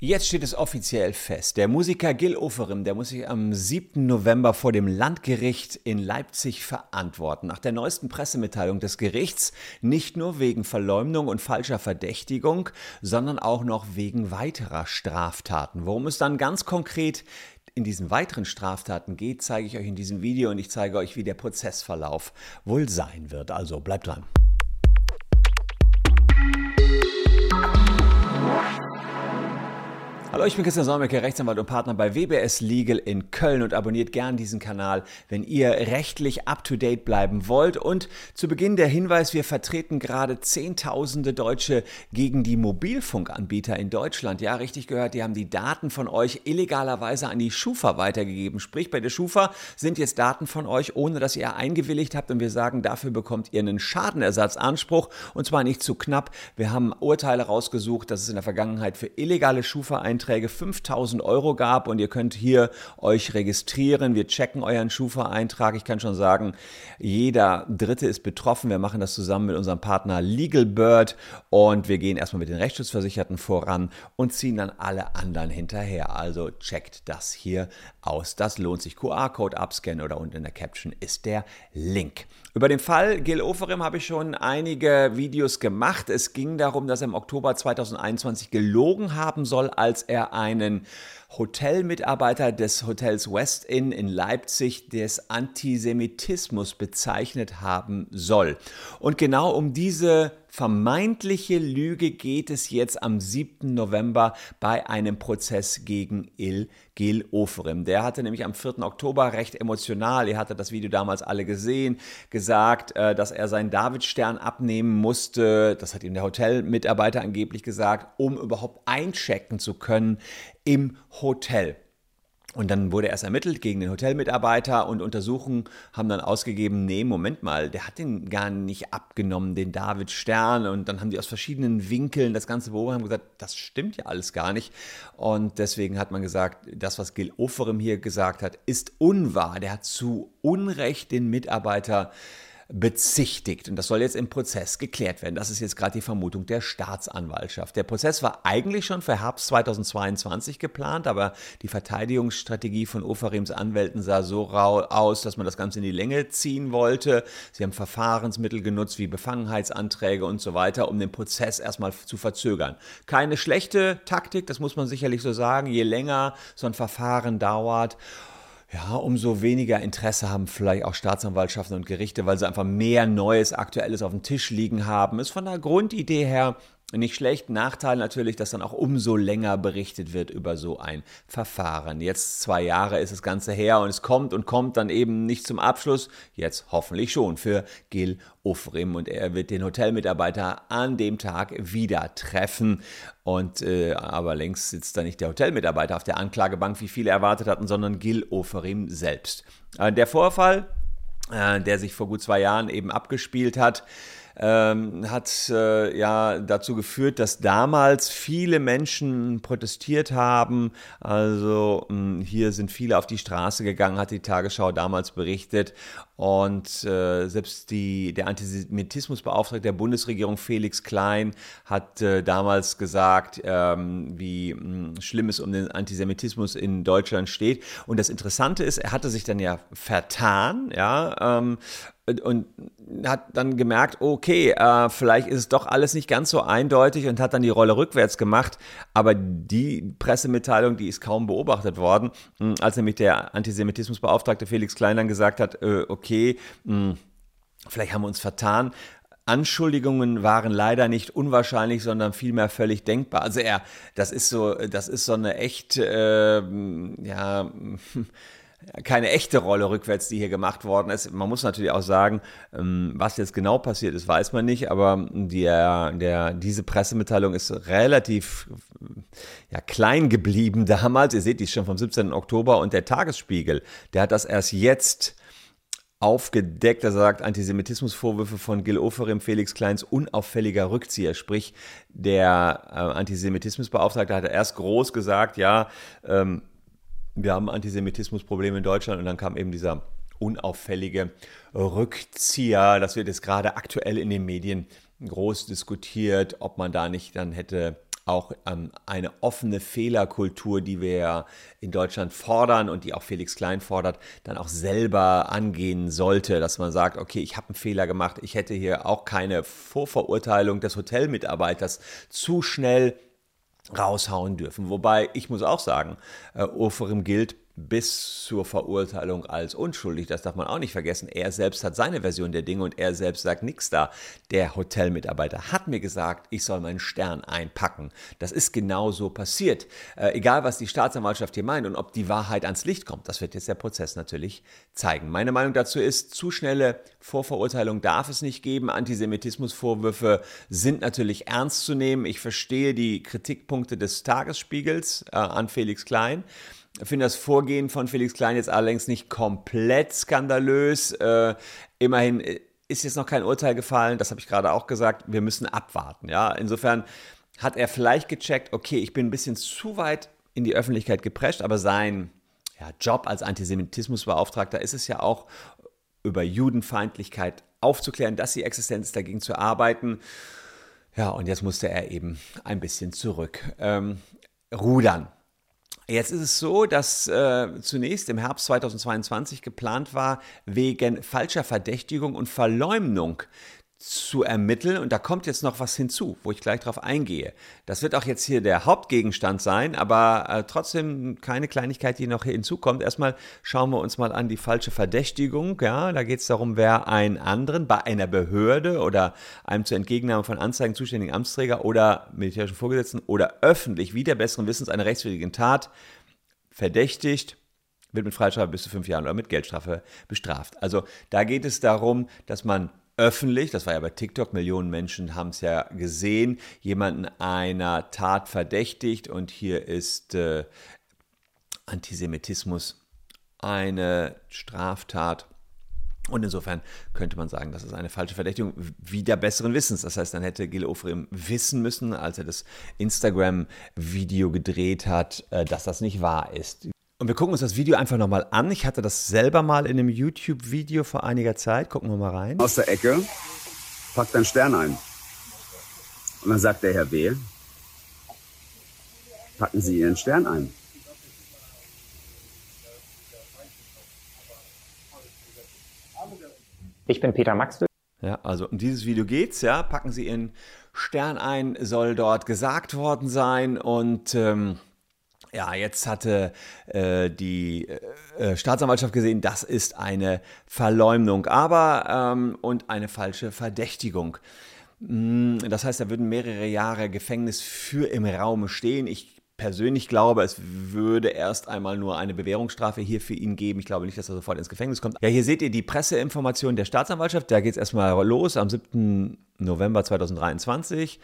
Jetzt steht es offiziell fest. Der Musiker Gil Oferim, der muss sich am 7. November vor dem Landgericht in Leipzig verantworten. Nach der neuesten Pressemitteilung des Gerichts nicht nur wegen Verleumdung und falscher Verdächtigung, sondern auch noch wegen weiterer Straftaten. Worum es dann ganz konkret in diesen weiteren Straftaten geht, zeige ich euch in diesem Video und ich zeige euch, wie der Prozessverlauf wohl sein wird. Also bleibt dran. Hallo, ich bin Christian Solmecke, Rechtsanwalt und Partner bei WBS Legal in Köln und abonniert gern diesen Kanal, wenn ihr rechtlich up-to-date bleiben wollt. Und zu Beginn der Hinweis, wir vertreten gerade Zehntausende Deutsche gegen die Mobilfunkanbieter in Deutschland. Ja, richtig gehört, die haben die Daten von euch illegalerweise an die Schufa weitergegeben. Sprich, bei der Schufa sind jetzt Daten von euch, ohne dass ihr eingewilligt habt. Und wir sagen, dafür bekommt ihr einen Schadenersatzanspruch. Und zwar nicht zu knapp. Wir haben Urteile rausgesucht, dass es in der Vergangenheit für illegale Schufa-Einträge Einträge 5000 Euro gab und ihr könnt hier euch registrieren. Wir checken euren Schufa-Eintrag. Ich kann schon sagen, jeder Dritte ist betroffen. Wir machen das zusammen mit unserem Partner LegalBird und wir gehen erstmal mit den Rechtsschutzversicherten voran und ziehen dann alle anderen hinterher. Also checkt das hier aus. Das lohnt sich. QR-Code abscannen oder unten in der Caption ist der Link. Über den Fall Gil Oferim habe ich schon einige Videos gemacht. Es ging darum, dass er im Oktober 2021 gelogen haben soll, als er einen Hotelmitarbeiter des Hotels West Inn in Leipzig des Antisemitismus bezeichnet haben soll. Und genau um diese vermeintliche Lüge geht es jetzt am 7. November bei einem Prozess gegen Il Gil Oferim. Der hatte nämlich am 4. Oktober recht emotional, ihr hattet das Video damals alle gesehen, gesagt, äh, dass er seinen Davidstern abnehmen musste, das hat ihm der Hotelmitarbeiter angeblich gesagt, um überhaupt einchecken zu können im Hotel. Und dann wurde erst ermittelt gegen den Hotelmitarbeiter und Untersuchungen haben dann ausgegeben, nee, Moment mal, der hat den gar nicht abgenommen, den David Stern. Und dann haben die aus verschiedenen Winkeln das Ganze beobachtet und gesagt, das stimmt ja alles gar nicht. Und deswegen hat man gesagt, das, was Gil Oferim hier gesagt hat, ist unwahr. Der hat zu Unrecht den Mitarbeiter bezichtigt. Und das soll jetzt im Prozess geklärt werden. Das ist jetzt gerade die Vermutung der Staatsanwaltschaft. Der Prozess war eigentlich schon für Herbst 2022 geplant, aber die Verteidigungsstrategie von Ofarims Anwälten sah so aus, dass man das Ganze in die Länge ziehen wollte. Sie haben Verfahrensmittel genutzt wie Befangenheitsanträge und so weiter, um den Prozess erstmal zu verzögern. Keine schlechte Taktik, das muss man sicherlich so sagen. Je länger so ein Verfahren dauert, ja, umso weniger Interesse haben vielleicht auch Staatsanwaltschaften und Gerichte, weil sie einfach mehr Neues, Aktuelles auf dem Tisch liegen haben. Ist von der Grundidee her nicht schlecht. Nachteil natürlich, dass dann auch umso länger berichtet wird über so ein Verfahren. Jetzt zwei Jahre ist das Ganze her und es kommt und kommt dann eben nicht zum Abschluss. Jetzt hoffentlich schon für Gil Ufrim und er wird den Hotelmitarbeiter an dem Tag wieder treffen. Und äh, aber längst sitzt da nicht der Hotelmitarbeiter auf der Anklagebank, wie viele erwartet hatten, sondern Gil Oferim selbst. Äh, der Vorfall, äh, der sich vor gut zwei Jahren eben abgespielt hat, ähm, hat äh, ja dazu geführt, dass damals viele Menschen protestiert haben. Also mh, hm, hier sind viele auf die Straße gegangen, hat die Tagesschau damals berichtet. Und äh, selbst die, der Antisemitismusbeauftragte der Bundesregierung Felix Klein hat äh, damals gesagt, ähm, wie mh, hm, schlimm es um den Antisemitismus in Deutschland steht. Und das Interessante ist, er hatte sich dann ja vertan, ja, ähm, und hat dann gemerkt, okay, äh, vielleicht ist es doch alles nicht ganz so eindeutig und hat dann die Rolle rückwärts gemacht. Aber die Pressemitteilung, die ist kaum beobachtet worden, hm, als nämlich der Antisemitismusbeauftragte Felix Klein dann gesagt hat, äh, okay, mh, hm, vielleicht haben wir uns vertan. Anschuldigungen waren leider nicht unwahrscheinlich, sondern vielmehr völlig denkbar. Also er, das ist so, das ist so eine echt, äh, ja, keine echte Rolle rückwärts, die hier gemacht worden ist. Man muss natürlich auch sagen, ähm, was jetzt genau passiert ist, weiß man nicht, aber der, der, diese Pressemitteilung ist relativ ja, klein geblieben damals. Ihr seht, die ist schon vom 17. Oktober und der Tagesspiegel, der hat das erst jetzt aufgedeckt. Er sagt, Antisemitismusvorwürfe von Gil Oferim, Felix Kleins unauffälliger Rückzieher. Sprich, der äh, Antisemitismusbeauftragte hat erst groß gesagt, ja, ähm, wir haben Antisemitismusprobleme in Deutschland und dann kam eben dieser unauffällige Rückzieher. Das wird jetzt gerade aktuell in den Medien groß diskutiert, ob man da nicht dann hätte auch ähm, eine offene Fehlerkultur, die wir ja in Deutschland fordern und die auch Felix Klein fordert, dann auch selber angehen sollte, dass man sagt, okay, ich habe einen Fehler gemacht, ich hätte hier auch keine Vorverurteilung des Hotelmitarbeiters zu schnell raushauen dürfen. Wobei ich muss auch sagen, äh, Oferim gilt bis zur Verurteilung als unschuldig. Das darf man auch nicht vergessen. Er selbst hat seine Version der Dinge und er selbst sagt nichts da. Der Hotelmitarbeiter hat mir gesagt, ich soll meinen Stern einpacken. Das ist genau so passiert. Äh, egal, was die Staatsanwaltschaft hier meint und ob die Wahrheit ans Licht kommt, das wird jetzt der Prozess natürlich zeigen. Meine Meinung dazu ist, zu schnelle Vorverurteilung darf es nicht geben. Antisemitismusvorwürfe sind natürlich ernst zu nehmen. Ich verstehe die Kritikpunkte des Tagesspiegels äh, an Felix Klein. Ich finde das Vorgehen von Felix Klein jetzt allerdings nicht komplett skandalös. Äh, immerhin äh, ist jetzt noch kein Urteil gefallen, das habe ich gerade auch gesagt. Wir müssen abwarten. Ja? Insofern hat er vielleicht gecheckt, okay, ich bin ein bisschen zu weit in die Öffentlichkeit geprescht, aber sein ja, Job als Antisemitismusbeauftragter ist es ja auch, über Judenfeindlichkeit aufzuklären, dass sie Existenz ist, dagegen zu arbeiten. Ja, und jetzt musste er eben ein bisschen zurück ähm, rudern. Jetzt ist es so, dass äh, zunächst im Herbst 2022 geplant war, wegen falscher Verdächtigung und Verleumdung zu ermitteln. Und da kommt jetzt noch was hinzu, wo ich gleich drauf eingehe. Das wird auch jetzt hier der Hauptgegenstand sein, aber äh, trotzdem keine Kleinigkeit, die noch hinzukommt. Erstmal schauen wir uns mal an die falsche Verdächtigung. Ja, da geht es darum, wer einen anderen bei einer Behörde oder einem zur Entgegennahme von Anzeigen zuständigen Amtsträger oder militärischen Vorgesetzten oder öffentlich wieder besseren Wissens einer rechtswidrigen Tat verdächtigt wird mit Freistrafe bis zu fünf Jahren oder mit Geldstrafe bestraft. Also da geht es darum, dass man öffentlich, das war ja bei TikTok, Millionen Menschen haben es ja gesehen, jemanden einer Tat verdächtigt und hier ist äh, Antisemitismus eine Straftat. Und insofern könnte man sagen, das ist eine falsche Verdächtigung, wieder besseren Wissens. Das heißt, dann hätte Gil Ofrim wissen müssen, als er das Instagram-Video gedreht hat, äh, dass das nicht wahr ist. Und wir gucken uns das Video einfach nochmal an. Ich hatte das selber mal in einem YouTube-Video vor einiger Zeit. Gucken wir mal rein. Aus der Ecke, packt einen Stern ein. Und dann sagt der Herr B., packen Sie Ihren Stern ein. Ich bin Peter Maxwell. Ja, also um dieses Video geht's, ja. Packen Sie Ihren Stern ein, soll dort gesagt worden sein und ähm, ja, jetzt hatte äh, die äh, Staatsanwaltschaft gesehen, das ist eine Verleumdung, aber ähm, und eine falsche Verdächtigung. Mm, das heißt, da würden mehrere Jahre Gefängnis für im Raum stehen. Ich persönlich glaube, es würde erst einmal nur eine Bewährungsstrafe hier für ihn geben. Ich glaube nicht, dass er sofort ins Gefängnis kommt. Ja, hier seht ihr die Presseinformation der Staatsanwaltschaft. Da geht es erstmal los am 7. November 2023.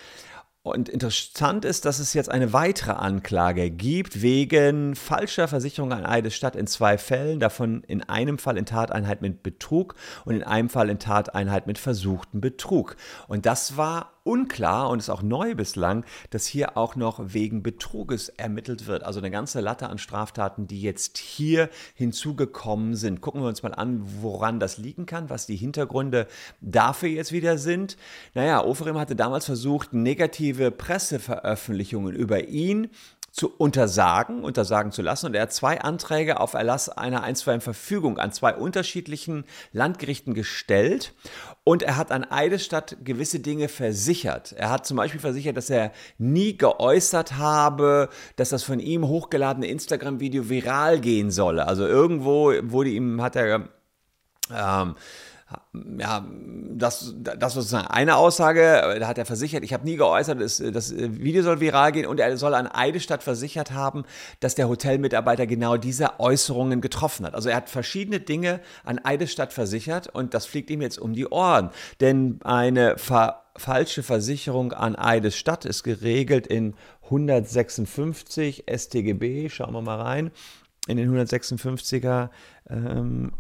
Und interessant ist, dass es jetzt eine weitere Anklage gibt wegen falscher Versicherung an Eidesstadt in zwei Fällen, davon in einem Fall in Tateinheit mit Betrug und in einem Fall in Tateinheit mit versuchten Betrug. Und das war unklar und ist auch neu bislang, dass hier auch noch wegen Betruges ermittelt wird. Also eine ganze Latte an Straftaten, die jetzt hier hinzugekommen sind. Gucken wir uns mal an, woran das liegen kann, was die Hintergründe dafür jetzt wieder sind. Naja, Oferim hatte damals versucht, negative Presseveröffentlichungen über ihn zu untersagen, untersagen zu lassen. Und er hat zwei Anträge auf Erlass einer einstweiligen Verfügung an zwei unterschiedlichen Landgerichten gestellt. Und er hat an Eidesstadt gewisse Dinge versichert. Er hat zum Beispiel versichert, dass er nie geäußert habe, dass das von ihm hochgeladene Instagram-Video viral gehen solle. Also irgendwo wurde ihm, hat er ähm, ja, das, das ist eine Aussage, da hat er versichert, ich habe nie geäußert, das, das Video soll viral gehen und er soll an Eidestadt versichert haben, dass der Hotelmitarbeiter genau diese Äußerungen getroffen hat. Also er hat verschiedene Dinge an Eidestadt versichert und das fliegt ihm jetzt um die Ohren. Denn eine ver falsche Versicherung an Eidesstadt ist geregelt in 156 StGB, schauen wir mal rein, in den 156er ähm,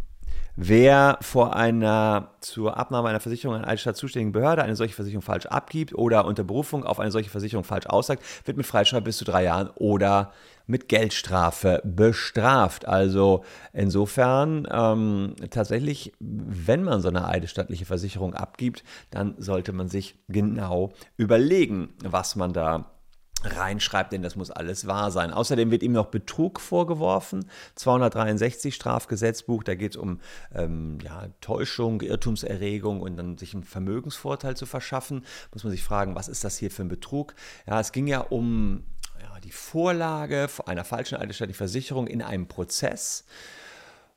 Wer vor einer zur Abnahme einer Versicherung an eine Stadt zuständigen Behörde eine solche Versicherung falsch abgibt oder unter Berufung auf eine solche Versicherung falsch aussagt, wird mit Freistrafe bis zu drei Jahren oder mit Geldstrafe bestraft. Also insofern ähm, tatsächlich, wenn man so eine eidesstattliche Versicherung abgibt, dann sollte man sich genau überlegen, was man da reinschreibt, denn das muss alles wahr sein. Außerdem wird ihm noch Betrug vorgeworfen, 263 Strafgesetzbuch, da geht es um ähm, ja, Täuschung, Irrtumserregung und dann sich einen Vermögensvorteil zu verschaffen. Muss man sich fragen, was ist das hier für ein Betrug? Ja, es ging ja um ja, die Vorlage einer falschen eidesstattlichen Versicherung in einem Prozess.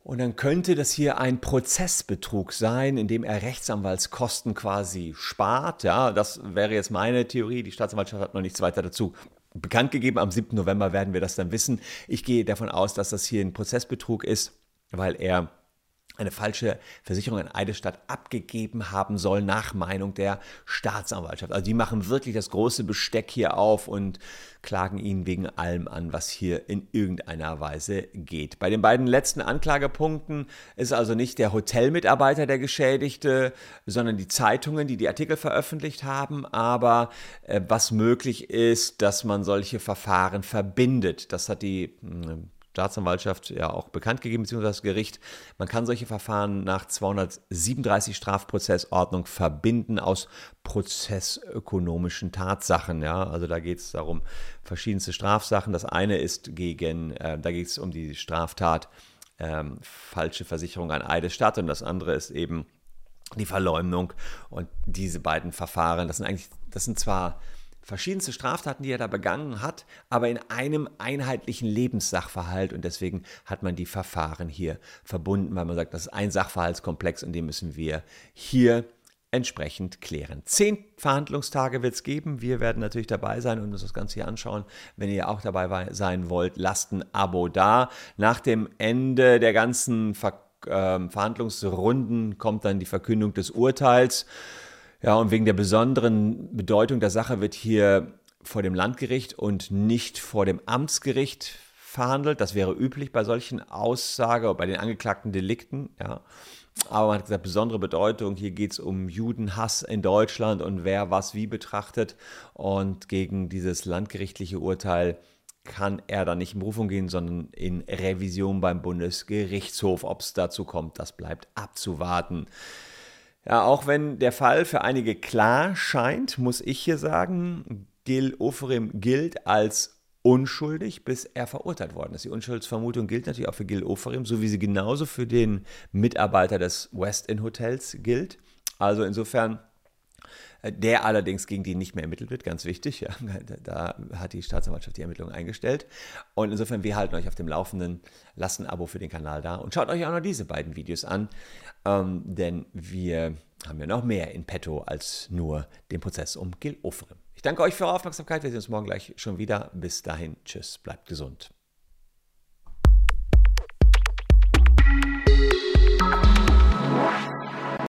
Und dann könnte das hier ein Prozessbetrug sein, in dem er Rechtsanwaltskosten quasi spart. Ja, das wäre jetzt meine Theorie. Die Staatsanwaltschaft hat noch nichts weiter dazu bekannt gegeben. Am 7. November werden wir das dann wissen. Ich gehe davon aus, dass das hier ein Prozessbetrug ist, weil er eine falsche Versicherung an Eidesstadt abgegeben haben soll, nach Meinung der Staatsanwaltschaft. Also die machen wirklich das große Besteck hier auf und klagen ihn wegen allem an, was hier in irgendeiner Weise geht. Bei den beiden letzten Anklagepunkten ist also nicht der Hotelmitarbeiter der Geschädigte, sondern die Zeitungen, die die Artikel veröffentlicht haben, aber äh, was möglich ist, dass man solche Verfahren verbindet. Das hat die hm, Staatsanwaltschaft ja auch bekannt gegeben, beziehungsweise das Gericht. Man kann solche Verfahren nach 237 Strafprozessordnung verbinden aus prozessökonomischen Tatsachen. Ja? Also da geht es darum, verschiedenste Strafsachen. Das eine ist gegen, äh, da geht es um die Straftat ähm, falsche Versicherung an Eidesstadt und das andere ist eben die Verleumdung. Und diese beiden Verfahren, das sind eigentlich, das sind zwar verschiedenste Straftaten, die er da begangen hat, aber in einem einheitlichen Lebenssachverhalt und deswegen hat man die Verfahren hier verbunden, weil man sagt, das ist ein Sachverhaltskomplex und den müssen wir hier entsprechend klären. Zehn Verhandlungstage wird es geben. Wir werden natürlich dabei sein und uns das Ganze hier anschauen. Wenn ihr auch dabei sein wollt, lasst ein Abo da. Nach dem Ende der ganzen Ver äh, Verhandlungsrunden kommt dann die Verkündung des Urteils. Ja, und wegen der besonderen Bedeutung der Sache wird hier vor dem Landgericht und nicht vor dem Amtsgericht verhandelt. Das wäre üblich bei solchen Aussagen oder bei den angeklagten Delikten. Ja. Aber man hat gesagt, besondere Bedeutung. Hier geht es um Judenhass in Deutschland und wer was wie betrachtet. Und gegen dieses landgerichtliche Urteil kann er dann nicht in Berufung gehen, sondern in Revision beim Bundesgerichtshof. Ob es dazu kommt, das bleibt abzuwarten. Ja, auch wenn der Fall für einige klar scheint, muss ich hier sagen, Gil Oferim gilt als unschuldig, bis er verurteilt worden ist. Die Unschuldsvermutung gilt natürlich auch für Gil Oferim, so wie sie genauso für den Mitarbeiter des West Inn Hotels gilt. Also insofern der allerdings gegen die nicht mehr ermittelt wird, ganz wichtig. Ja. Da hat die Staatsanwaltschaft die Ermittlungen eingestellt. Und insofern, wir halten euch auf dem Laufenden, lasst ein Abo für den Kanal da und schaut euch auch noch diese beiden Videos an, ähm, denn wir haben ja noch mehr in petto als nur den Prozess um Gil Ofrim. Ich danke euch für eure Aufmerksamkeit. Wir sehen uns morgen gleich schon wieder. Bis dahin, tschüss, bleibt gesund.